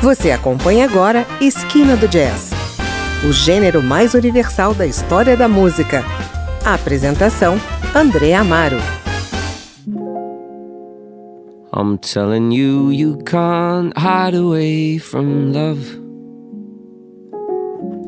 Você acompanha agora Esquina do Jazz, o gênero mais universal da história da música. A apresentação: André Amaro. I'm telling you, you can't hide away from love.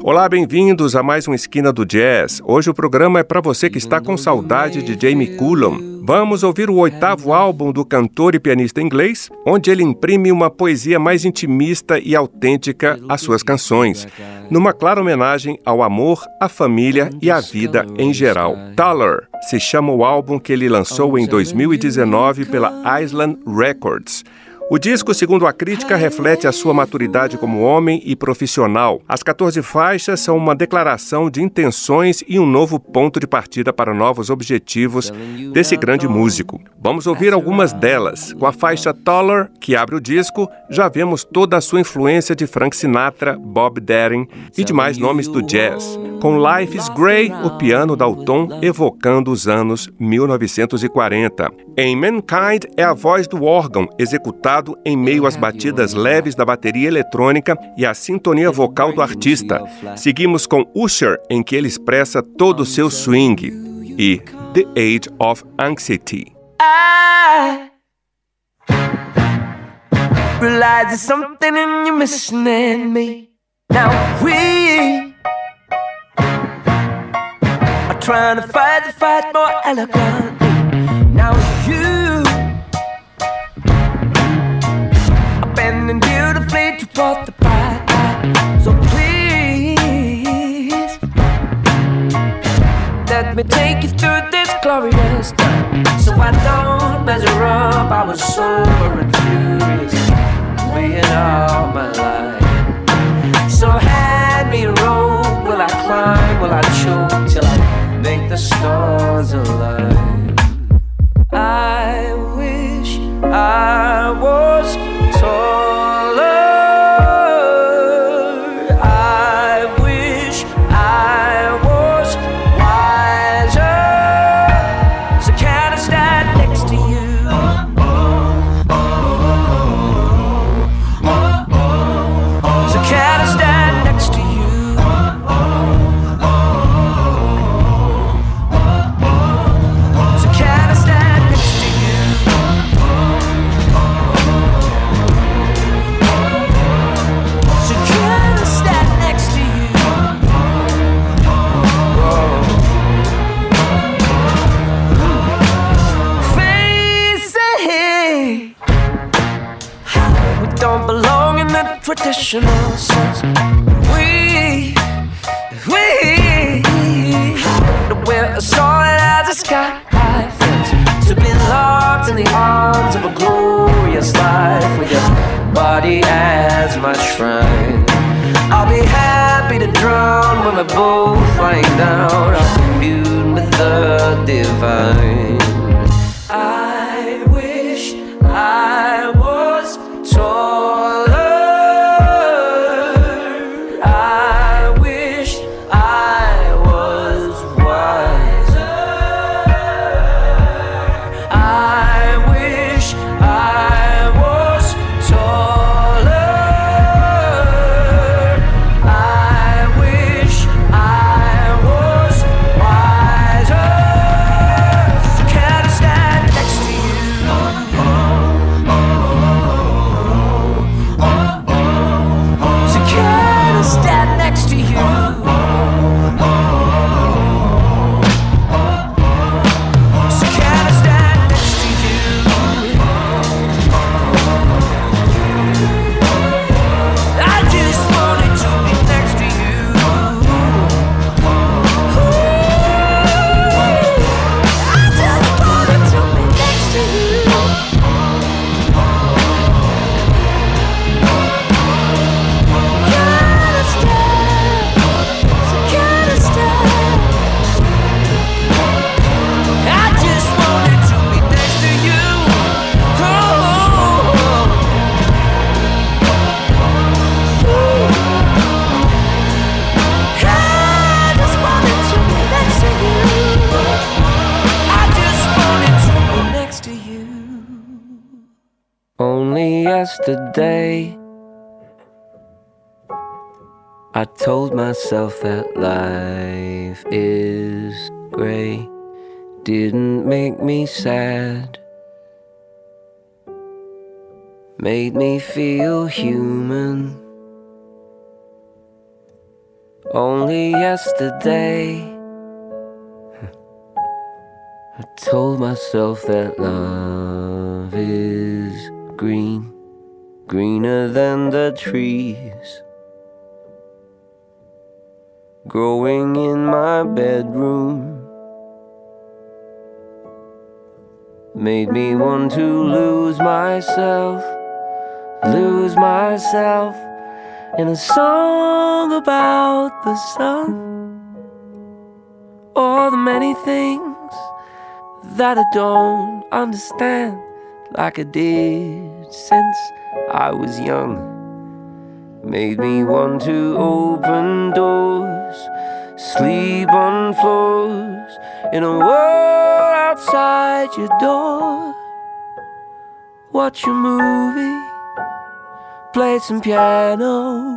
Olá, bem-vindos a mais uma Esquina do Jazz. Hoje o programa é para você que está com saudade de Jamie Cullum. Vamos ouvir o oitavo álbum do cantor e pianista inglês, onde ele imprime uma poesia mais intimista e autêntica às suas canções, numa clara homenagem ao amor, à família e à vida em geral. Taller se chama o álbum que ele lançou em 2019 pela Island Records. O disco, segundo a crítica, reflete a sua maturidade como homem e profissional. As 14 faixas são uma declaração de intenções e um novo ponto de partida para novos objetivos desse grande músico. Vamos ouvir algumas delas. Com a faixa Taller, que abre o disco, já vemos toda a sua influência de Frank Sinatra, Bob Darin e demais nomes do jazz. Com Life is Grey, o piano dá o tom evocando os anos 1940. Em Mankind é a voz do órgão executado em meio às batidas leves da bateria eletrônica e à sintonia vocal do artista. Seguimos com Usher, em que ele expressa todo o seu swing, e The Age of Anxiety. Trying to fight the fight more elegantly. Now you toward the light. So please, let me take you through this glorious time. So I don't measure up, I was sober and furious, being all my life. So hand me a rope, will I climb, will I choke till I make the stars alive? Down. I'll commune with the divine. Myself that life is gray. Didn't make me sad, made me feel human. Only yesterday, I told myself that love is green, greener than the trees growing in my bedroom. Made me want to lose myself, lose myself in a song about the sun. All the many things that I don't understand, like I did since I was young. Made me want to open doors, sleep on floors in a world outside your door. Watch a movie, play some piano,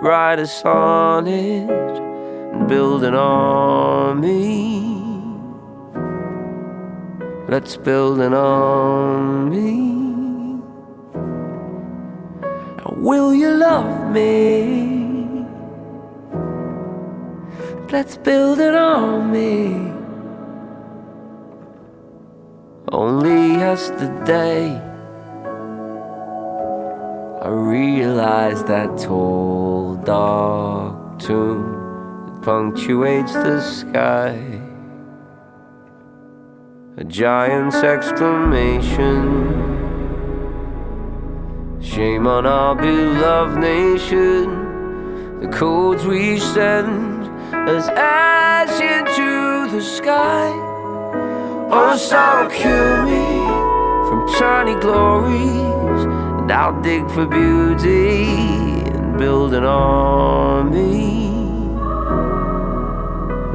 write a sonnet, and build an army. Let's build an army. Will you love me? Let's build an army. Only yesterday, I realized that tall, dark tune that punctuates the sky. A giant's exclamation Shame on our beloved nation. The codes we send as ash into the sky. Oh, sorrow cure me from tiny glories, and I'll dig for beauty and build an army.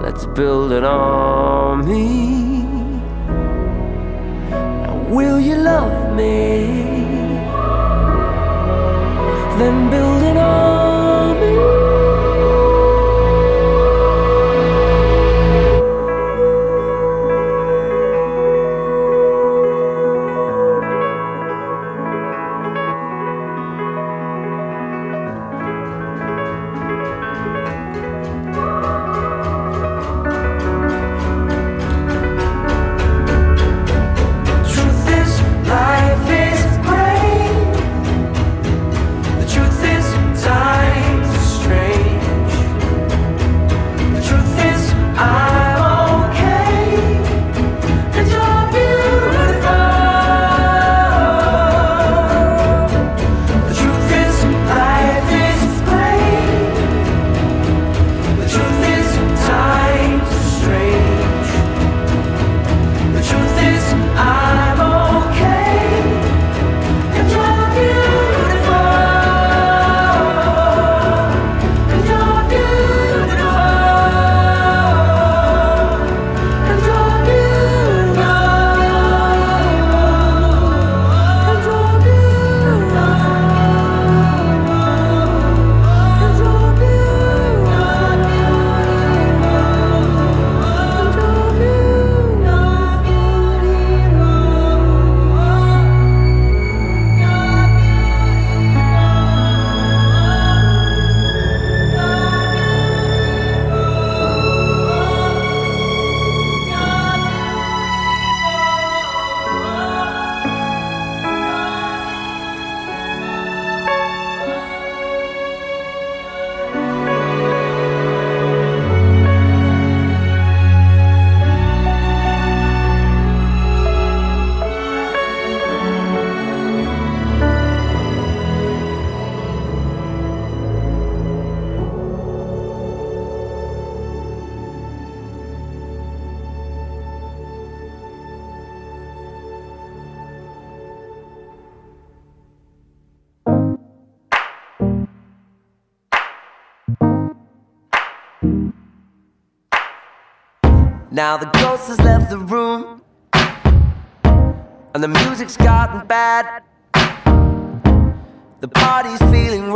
Let's build an army. Now, will you love me? Than building armies. Now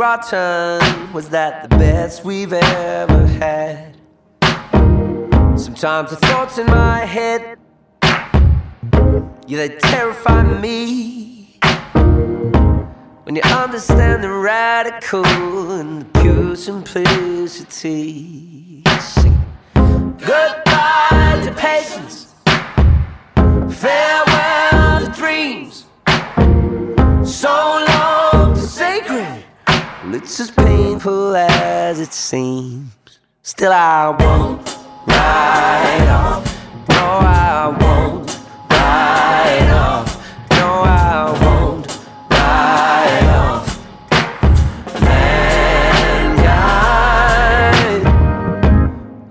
rotten. Was that the best we've ever had? Sometimes the thoughts in my head, yeah, they terrify me. When you understand the radical and the pure simplicity. Sing. Goodbye to patience. Farewell to dreams. So long to sacred. It's as painful as it seems. Still, I won't ride off. No, I won't ride off. No, I won't ride off. Mankind.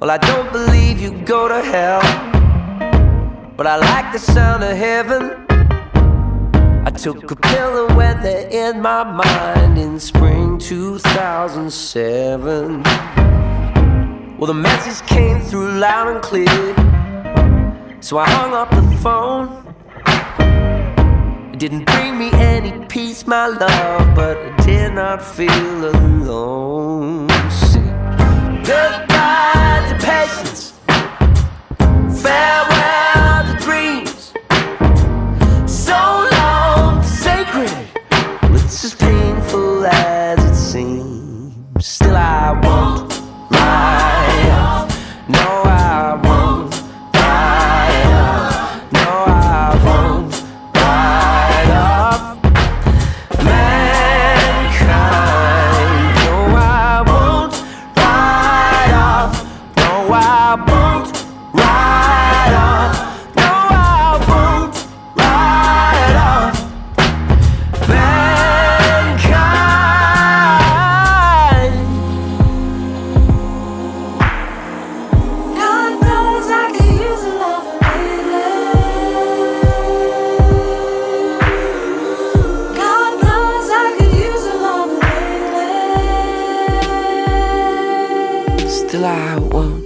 Well, I don't believe you go to hell, but I like the sound of heaven. Took a pill of weather in my mind in spring 2007. Well, the message came through loud and clear. So I hung up the phone. It didn't bring me any peace, my love, but I did not feel alone. Sing. Goodbye to patience. Farewell it's as painful as it seems. Still, I won't Still, I won't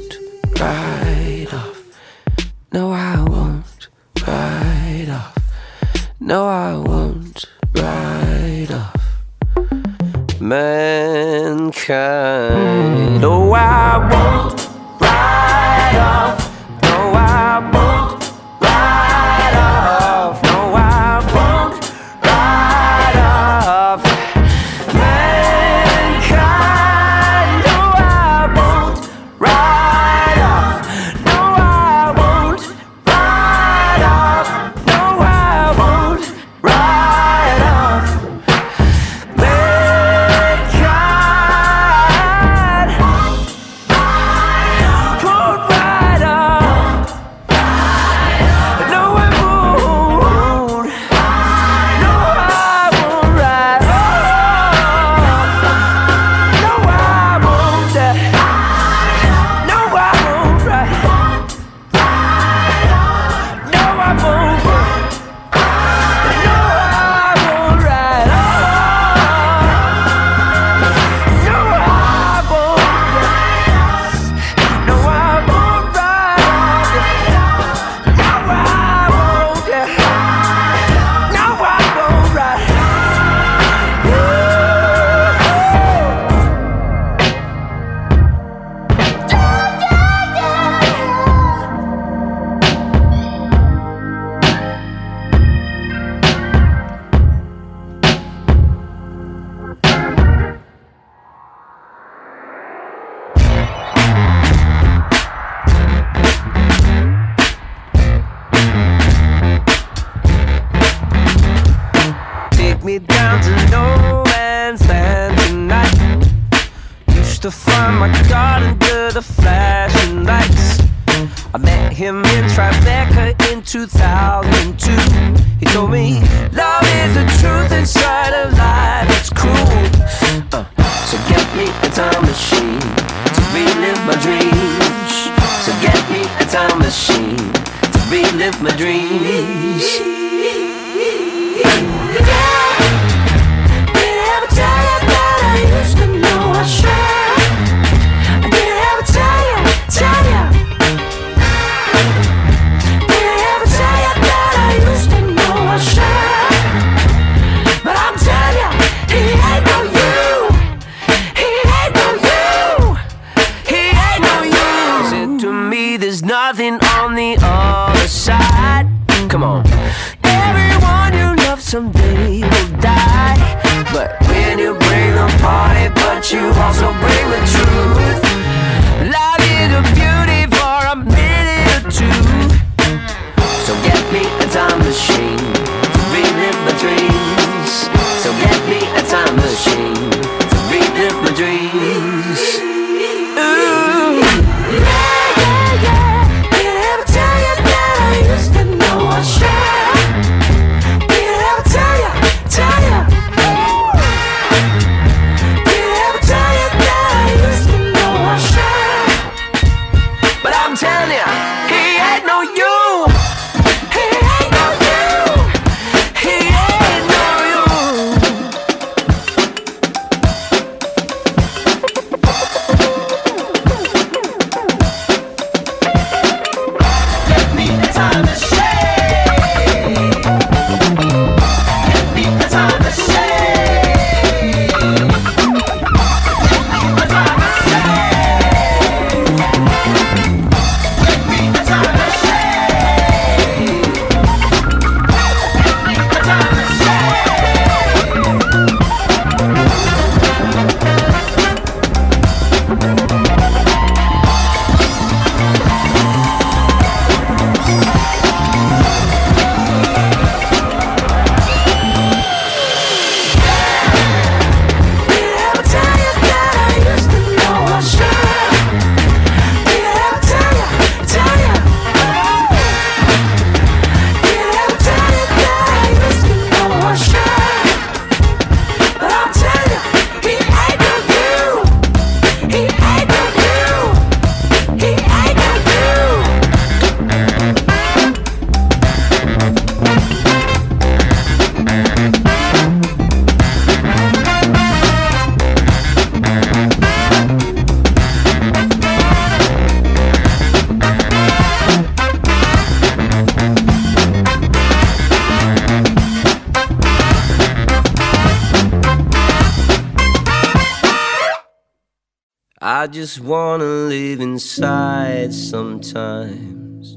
I just wanna live inside sometimes.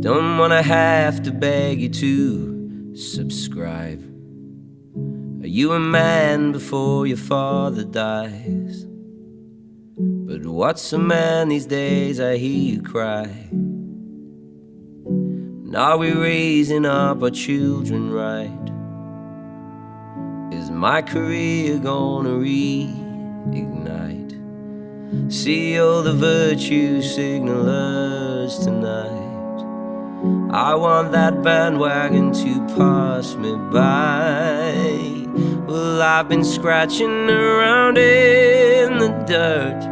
Don't wanna have to beg you to subscribe. Are you a man before your father dies? But what's a man these days? I hear you cry. And are we raising up our children right? Is my career gonna reignite? See all the virtue signalers tonight. I want that bandwagon to pass me by. Well, I've been scratching around in the dirt,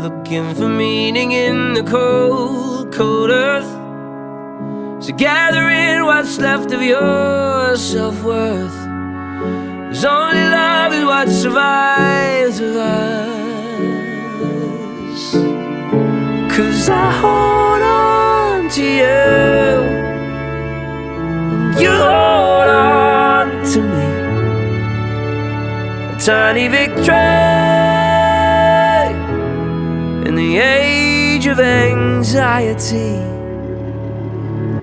looking for meaning in the cold, cold earth. So gather in what's left of your self worth. Cause only love is what survives of us. Cause I hold on to you. And you hold on to me. A tiny victory in the age of anxiety.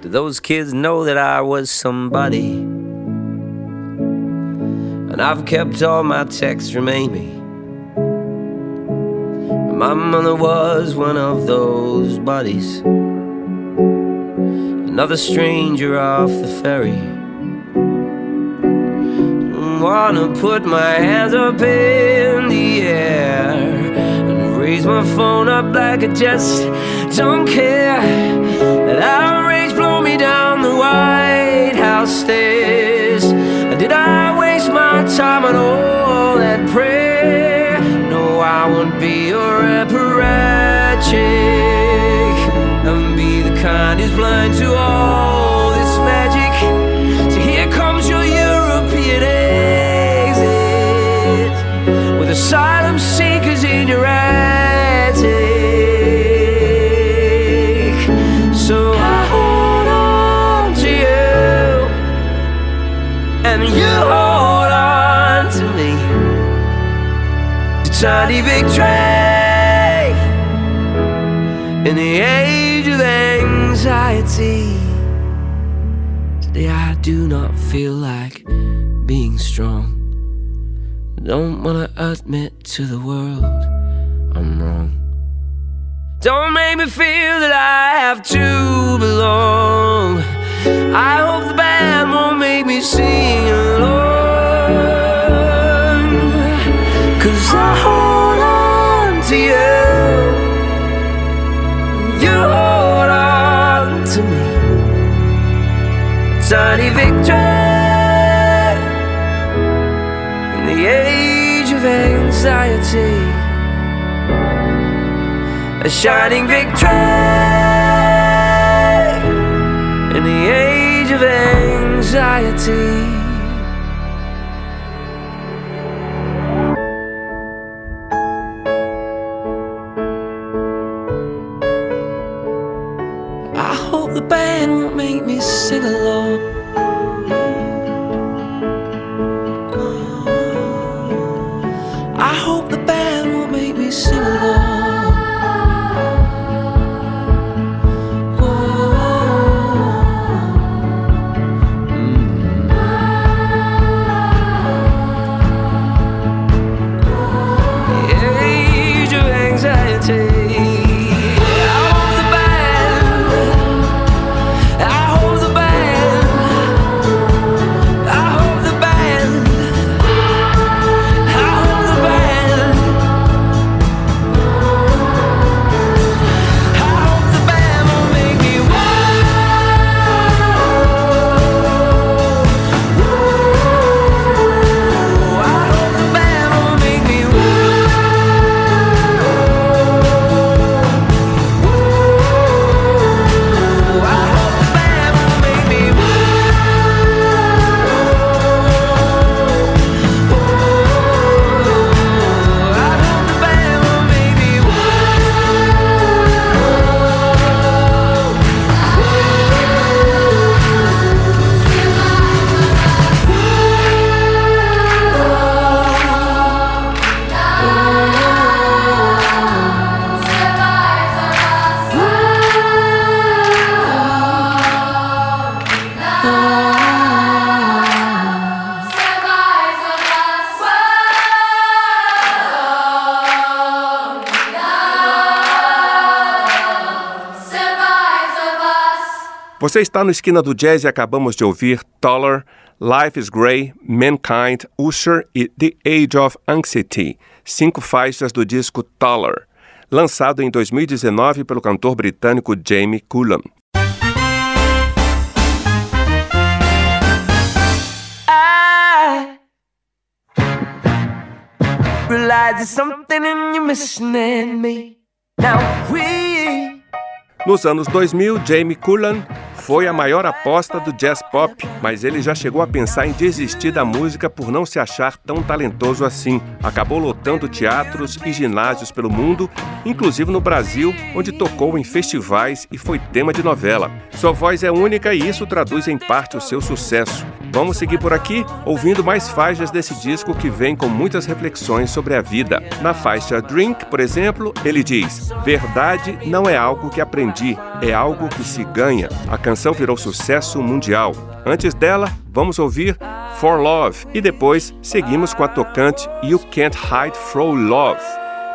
Do those kids know that I was somebody? And I've kept all my texts from Amy. My mother was one of those bodies. Another stranger off the ferry. Wanna put my hands up in the air and raise my phone up like I just don't care. That outrage blow me down the White House stairs. Did I waste my time on all that prayer? I won't be your apparatchik and be the kind who's blind to all The tiny victory in the age of anxiety. Today I do not feel like being strong. Don't wanna admit to the world I'm wrong. Don't make me feel that I have to belong. I hope the band won't make me sing. Shining victory in the age of anxiety. I hope the band won't make me sing along. Você está no Esquina do Jazz e acabamos de ouvir Taller, Life is Grey, Mankind, Usher e The Age of Anxiety, cinco faixas do disco Taller, lançado em 2019 pelo cantor britânico Jamie Cullum. Realize there's something in you missing in me. Now we Nos anos 2000, Jamie Cullum foi a maior aposta do jazz pop, mas ele já chegou a pensar em desistir da música por não se achar tão talentoso assim. Acabou lotando teatros e ginásios pelo mundo, inclusive no Brasil, onde tocou em festivais e foi tema de novela. Sua voz é única e isso traduz em parte o seu sucesso. Vamos seguir por aqui ouvindo mais faixas desse disco que vem com muitas reflexões sobre a vida. Na faixa Drink, por exemplo, ele diz: Verdade não é algo que aprendi, é algo que se ganha. A canção virou sucesso mundial. Antes dela, vamos ouvir For Love e depois seguimos com a tocante You Can't Hide From Love,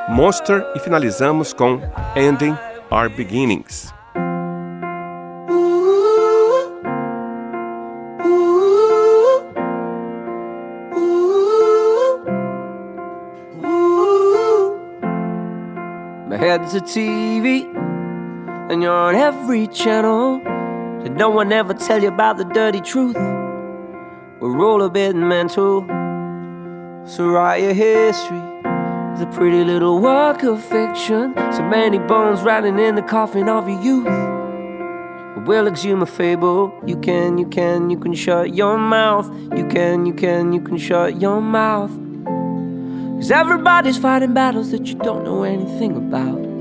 Monster e finalizamos com Ending Our Beginnings. My head's a TV, and you're on every channel. Did no one ever tell you about the dirty truth? We're all a bit mental. So write your history. It's a pretty little work of fiction. So many bones rattling in the coffin of your youth. We'll exhume a fable. You can, you can, you can shut your mouth. You can, you can, you can shut your mouth. Cause everybody's fighting battles that you don't know anything about.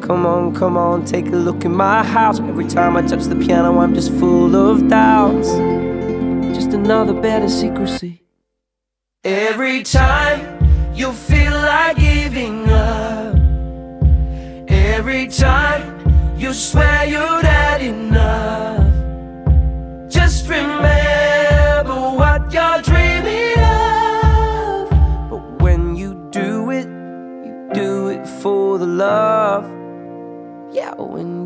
Come on, come on, take a look in my house. Every time I touch the piano, I'm just full of doubts. Just another bed of secrecy. Every time you feel like giving up. Every time you swear you've had enough. Just remember what you're dreaming of. But when you do it, you do it for the love.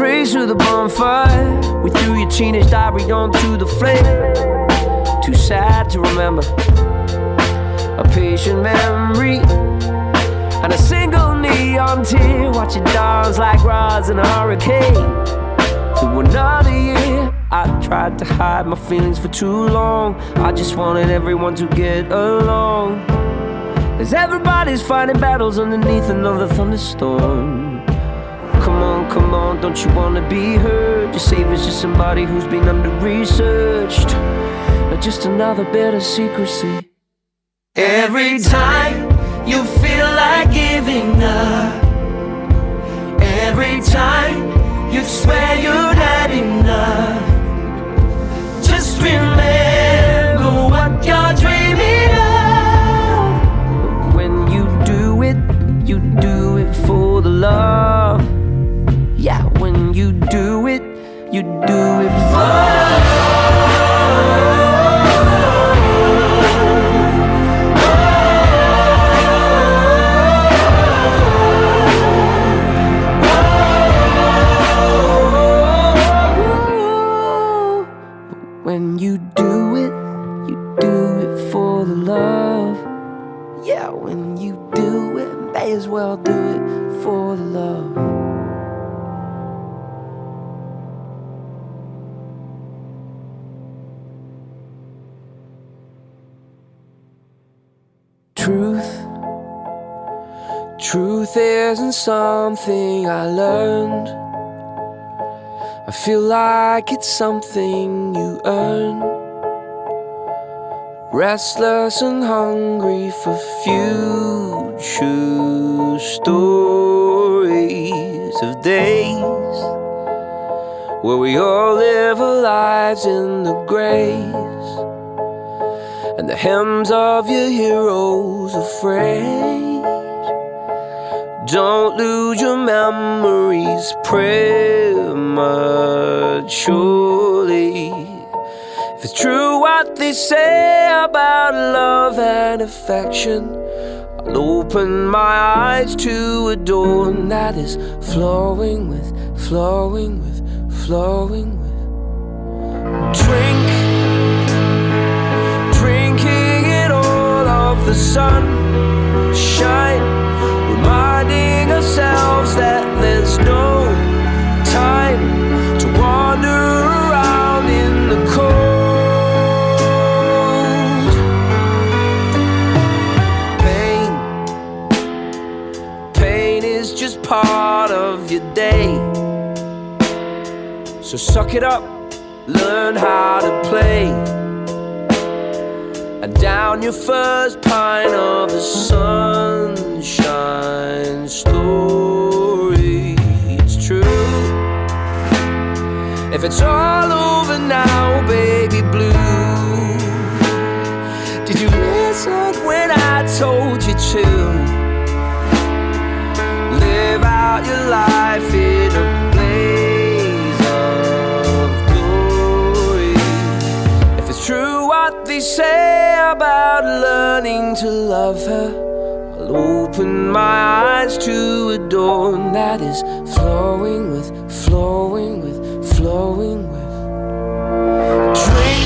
the through the bonfire. We threw your teenage diary onto the flame. Too sad to remember. A patient memory and a single neon tear. Watch it dance like rods in a hurricane. To another year, I tried to hide my feelings for too long. I just wanted everyone to get along. As everybody's fighting battles underneath another thunderstorm. Come on, come on, don't you wanna be heard? Your savior's just somebody who's been under researched. Just another bit of secrecy. Every time you feel like giving up, every time you swear you'd had enough, just remember what you're dreaming of. When you do it, you do it for the love. You do it, you do it for truth isn't something I learned. I feel like it's something you earn. Restless and hungry for future stories of days where we all live our lives in the grace and the hymns of your heroes afraid. Don't lose your memories prematurely. If it's true what they say about love and affection, I'll open my eyes to a dawn that is flowing with, flowing with, flowing with. Drink, drinking it all of the sun shine, reminding ourselves that there's no time to wander around in the cold. Pain, pain is just part of your day. So suck it up, learn how to play. And down your first pint of the sunshine story. It's true. If it's all over now, baby blue. Did you listen when I told you to? Live out your life say about learning to love her, I'll open my eyes to a dawn that is flowing with, flowing with, flowing with. Drink,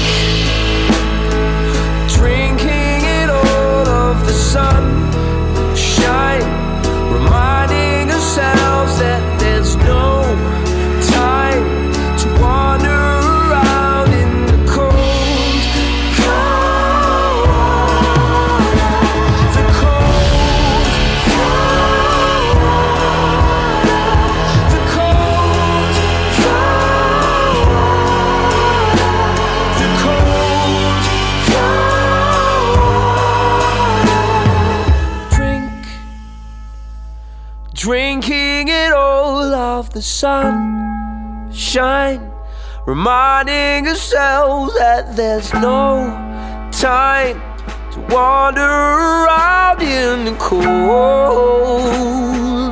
drinking it all of the sun drinking it all of the sun shine reminding ourselves that there's no time to wander around in the cold,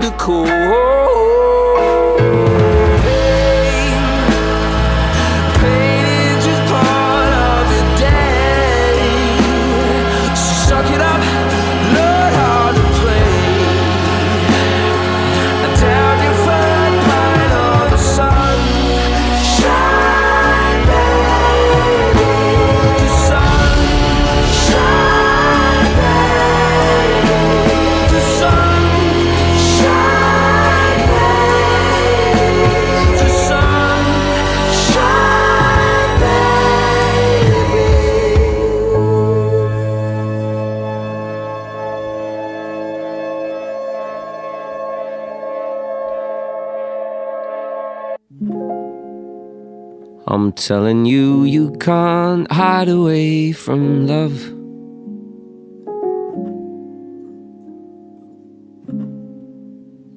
the cold. I'm telling you, you can't hide away from love.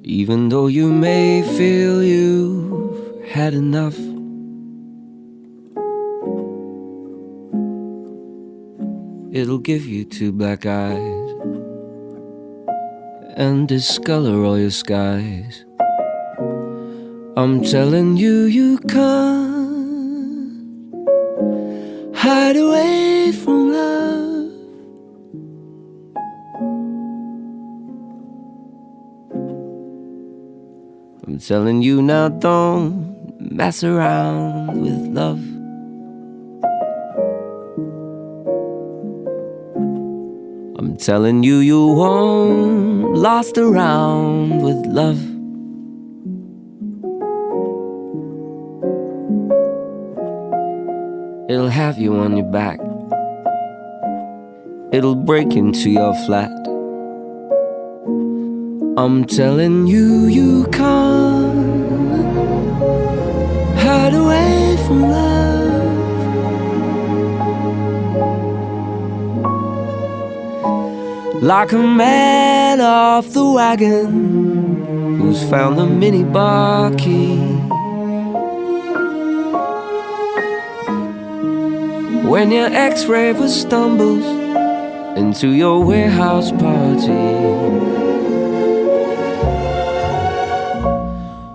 Even though you may feel you've had enough. It'll give you two black eyes and discolor all your skies. I'm telling you, you can't hide away from love. I'm telling you now, don't mess around with love. I'm telling you, you won't last around with love. Have you on your back. It'll break into your flat. I'm telling you, you can't hide away from love. Like a man off the wagon who's found the minibar key. When your ex-raver stumbles into your warehouse party.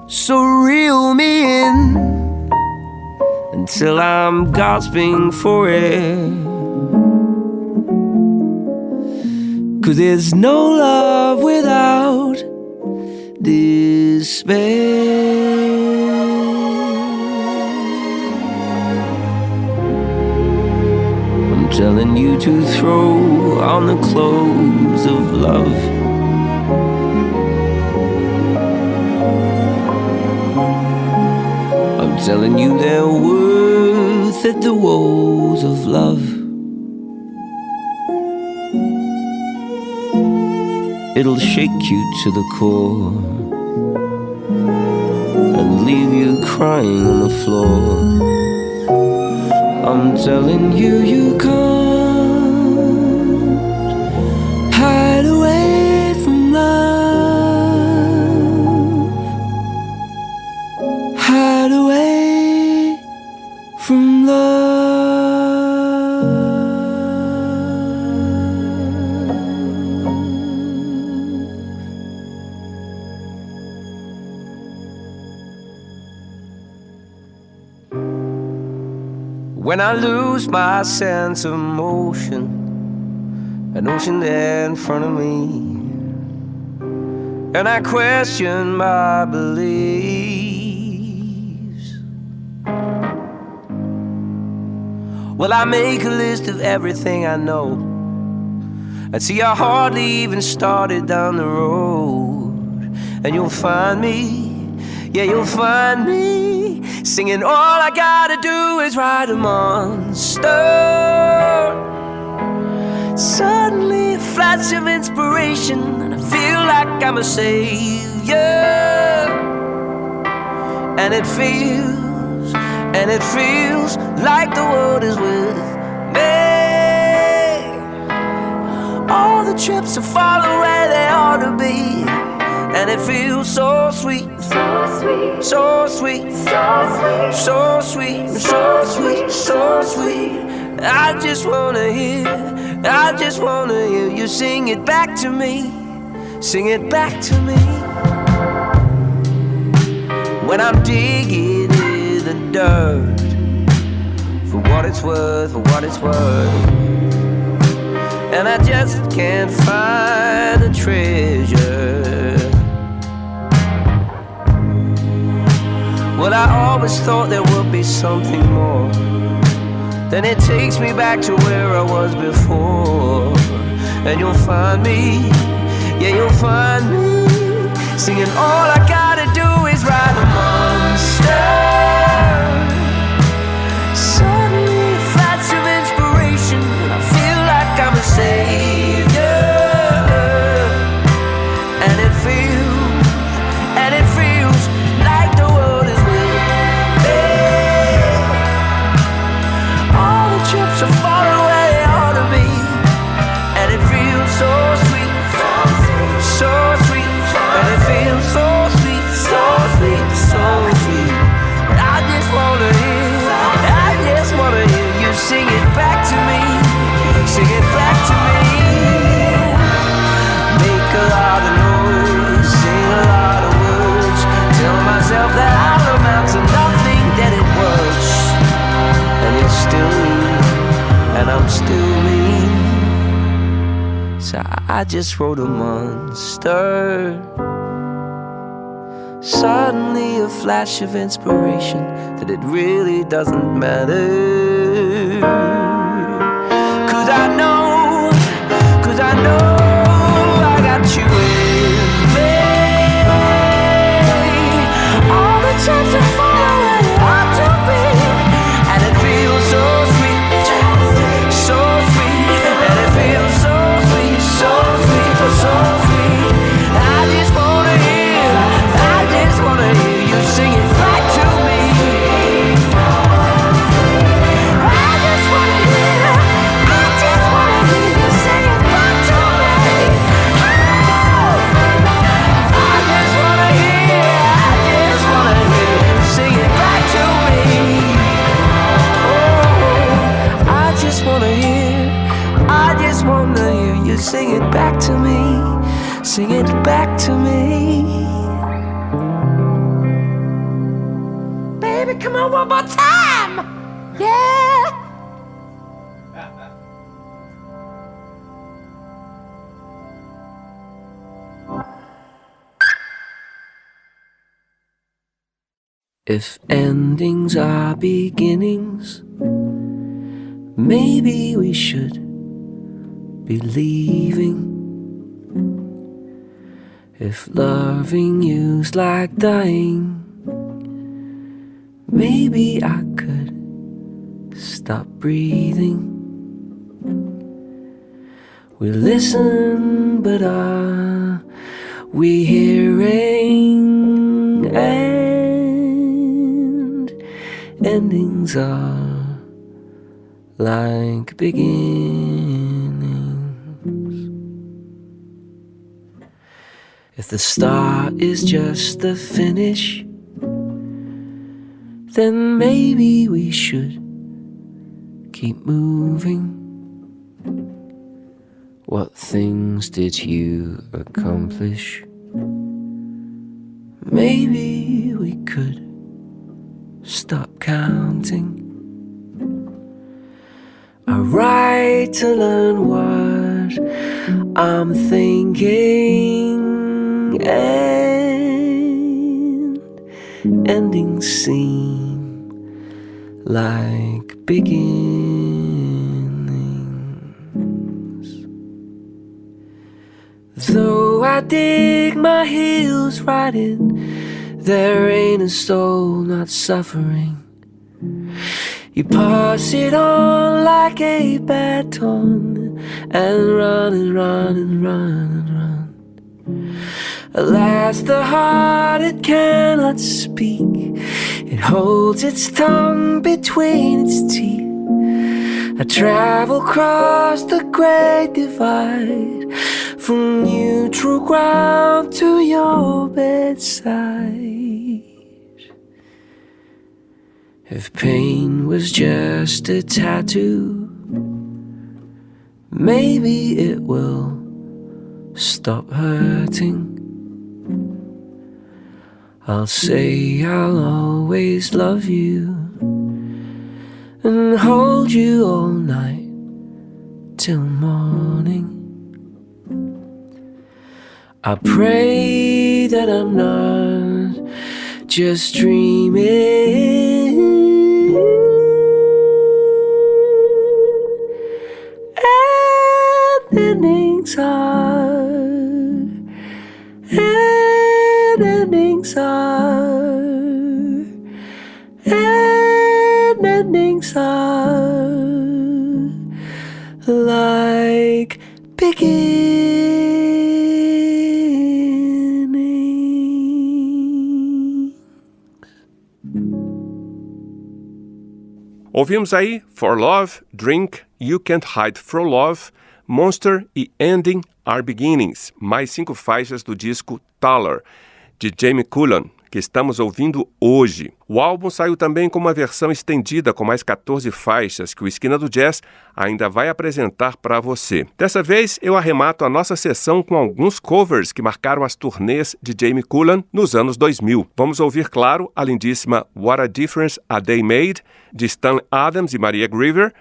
So reel me in until I'm gasping for air. Cause there's no love without despair. You to throw on the clothes of love. I'm telling you they're worth it, the woes of love. It'll shake you to the core and leave you crying on the floor. I'm telling you, you can't When I lose my sense of motion, an ocean there in front of me, and I question my beliefs. Well, I make a list of everything I know, and see, I hardly even started down the road, and you'll find me. Yeah, you'll find me singing. All I gotta do is ride a monster. Suddenly, a flash of inspiration, and I feel like I'm a savior. And it feels, and it feels like the world is with me. All the trips are falling where they ought to be. And it feels so sweet, So sweet, so sweet, so sweet. so sweet, so sweet, so sweet. I just wanna hear, I just wanna hear you sing it back to me, sing it back to me. When I'm digging in the dirt, for what it's worth, for what it's worth. And I just can't find the treasure. Well, I always thought there would be something more. Then it takes me back to where I was before. And you'll find me, yeah, you'll find me singing. All I gotta do is ride a monster. I just wrote a monster. Suddenly, a flash of inspiration that it really doesn't matter. If endings are beginnings, maybe we should be leaving. If loving you's like dying, maybe I could stop breathing. We listen, but are we hearing? Endings are like beginnings. If the start is just the finish, then maybe we should keep moving. What things did you accomplish? Maybe we could stop counting. I write to learn what I'm thinking, and endings seem like beginnings. Though I dig my heels right in, there ain't a soul not suffering. You pass it on like a baton and run and run and run and run. Alas, the heart it cannot speak. It holds its tongue between its teeth. I travel across the great divide from neutral ground to your bedside. If pain was just a tattoo, maybe it will stop hurting. I'll say I'll always love you and hold you all night till morning. I pray that I'm not just dreaming. And endings are, and endings are, and endings are like beginning. Ouvimos aí For Love, Drink, You Can't Hide From Love, Monster e Ending Are Beginnings, mais cinco faixas do disco Taller, de Jamie Cullum, que estamos ouvindo hoje. O álbum saiu também com uma versão estendida com mais 14 faixas que o Esquina do Jazz ainda vai apresentar para você. Dessa vez eu arremato a nossa sessão com alguns covers que marcaram as turnês de Jamie Cullum nos anos 2000. Vamos ouvir, claro, a lindíssima What a Difference a Day Made, de Stan Adams e Maria Griever,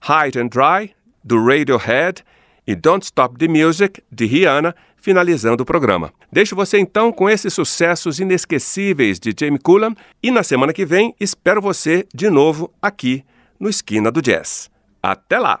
High and Dry, do Radiohead, e Don't Stop the Music, de Rihanna, finalizando o programa. Deixo você então com esses sucessos inesquecíveis de Jamie Cullum e na semana que vem espero você de novo aqui no Esquina do Jazz. Até lá!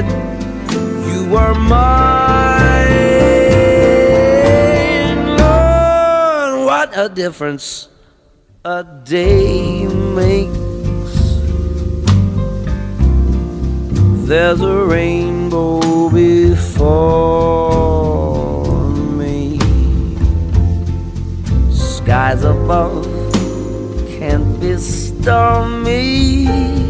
Said you were mine, Lord, what a difference a day makes. There's a rainbow before me. Skies above can't be stormy.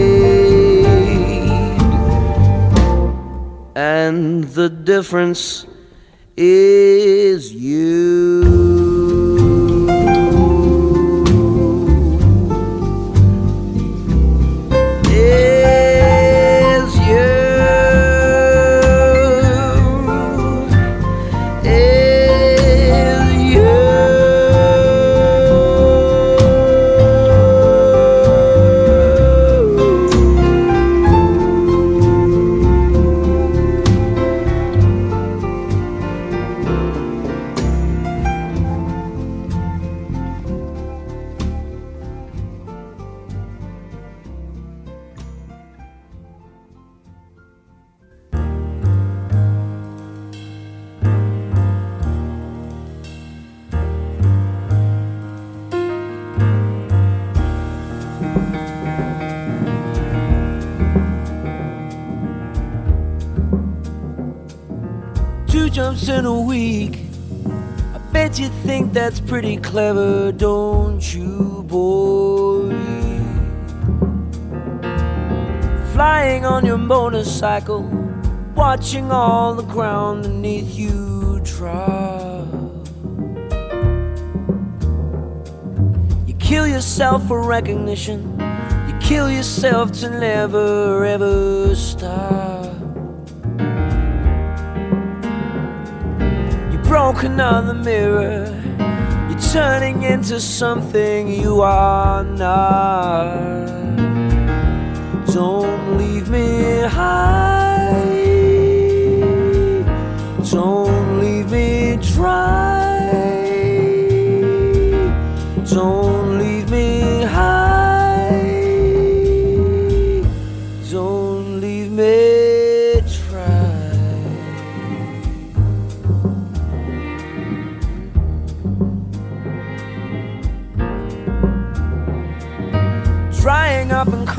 and the difference is you. Jumps in a week. I bet you think that's pretty clever, don't you, boy? Flying on your motorcycle, watching all the ground beneath you drop. You kill yourself for recognition, you kill yourself to never ever stop. You broke another mirror. You're turning into something you are not. Don't leave me high. Don't leave me dry. Don't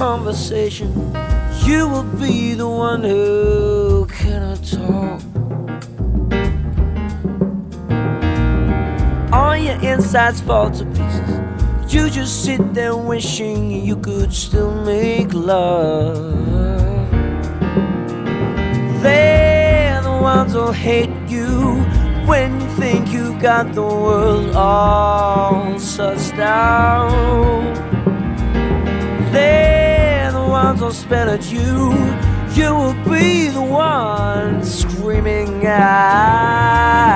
conversation. You will be the one who cannot talk. All your insides fall to pieces. You just sit there wishing you could still make love. They're the ones who'll hate you when you think you got the world all sussed out. They're the ones who'll spell at you. You will be the one screaming out.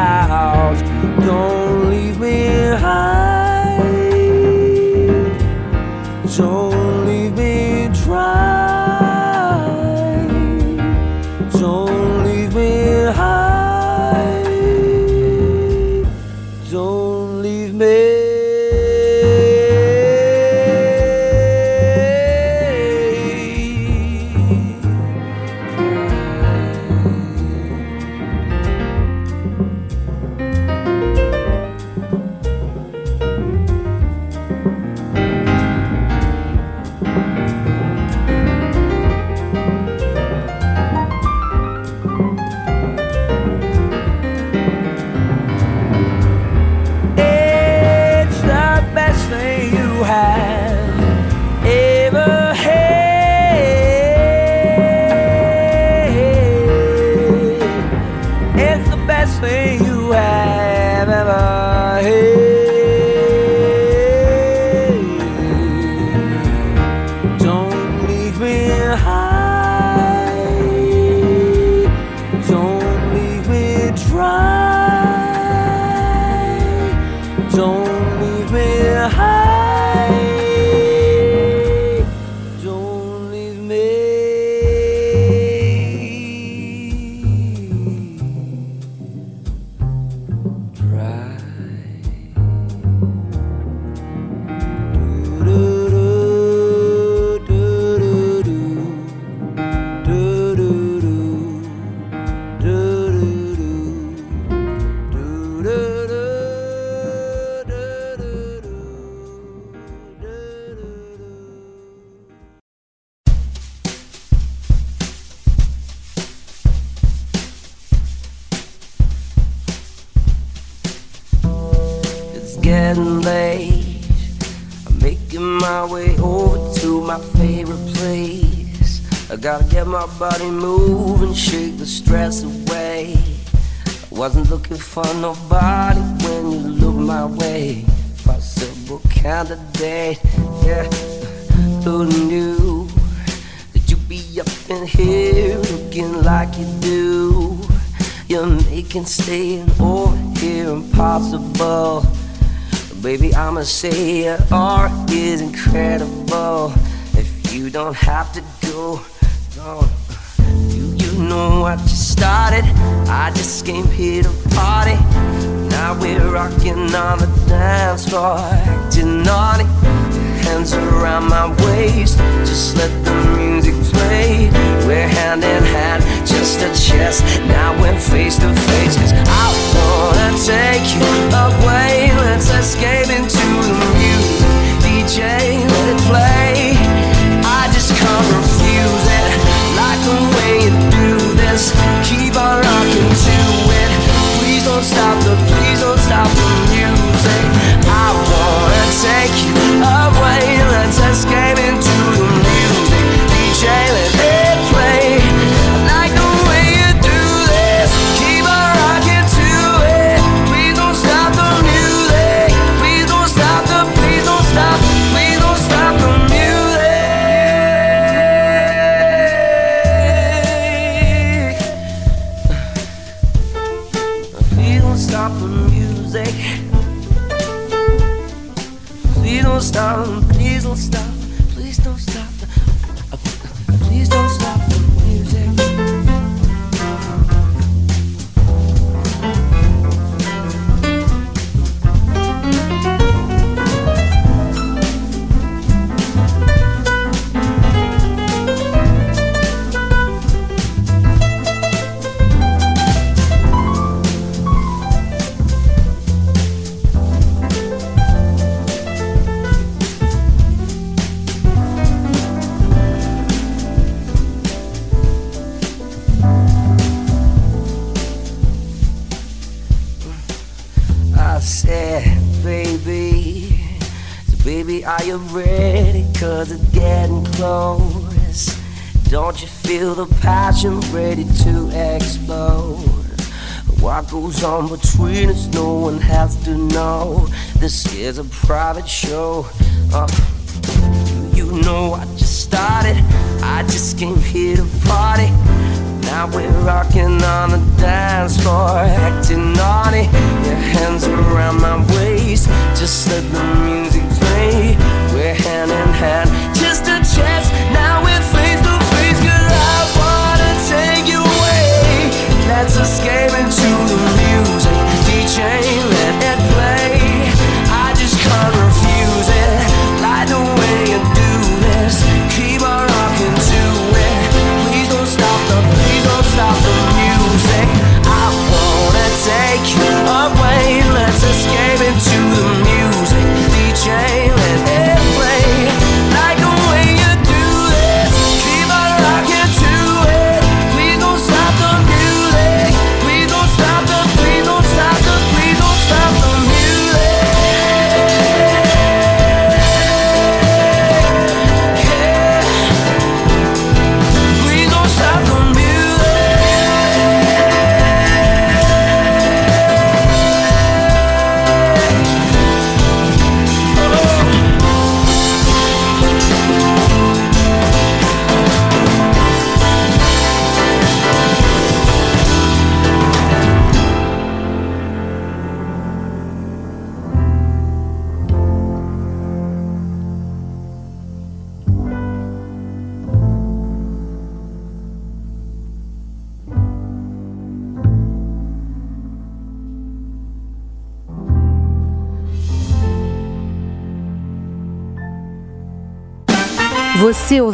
Don't leave me high. Don't for nobody when you look my way. Possible candidate, yeah. Who knew that you'd be up in here looking like you do? You're making staying over here impossible. Baby, I'ma say your art is incredible. If you don't have to go, don't on what you started. I just came here to party. Now we're rocking on the dance floor, acting naughty. Hands around my waist, just let the music play. We're hand in hand, just a chest. Now we're face to face, cause I wanna take you away. Let's escape into the music. DJ, let it play. I just can't refuse it, like the way it keep on rocking to naughty, naughty. Your hands around my waist, just let the music.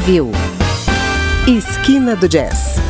ouviu Esquina do Jazz.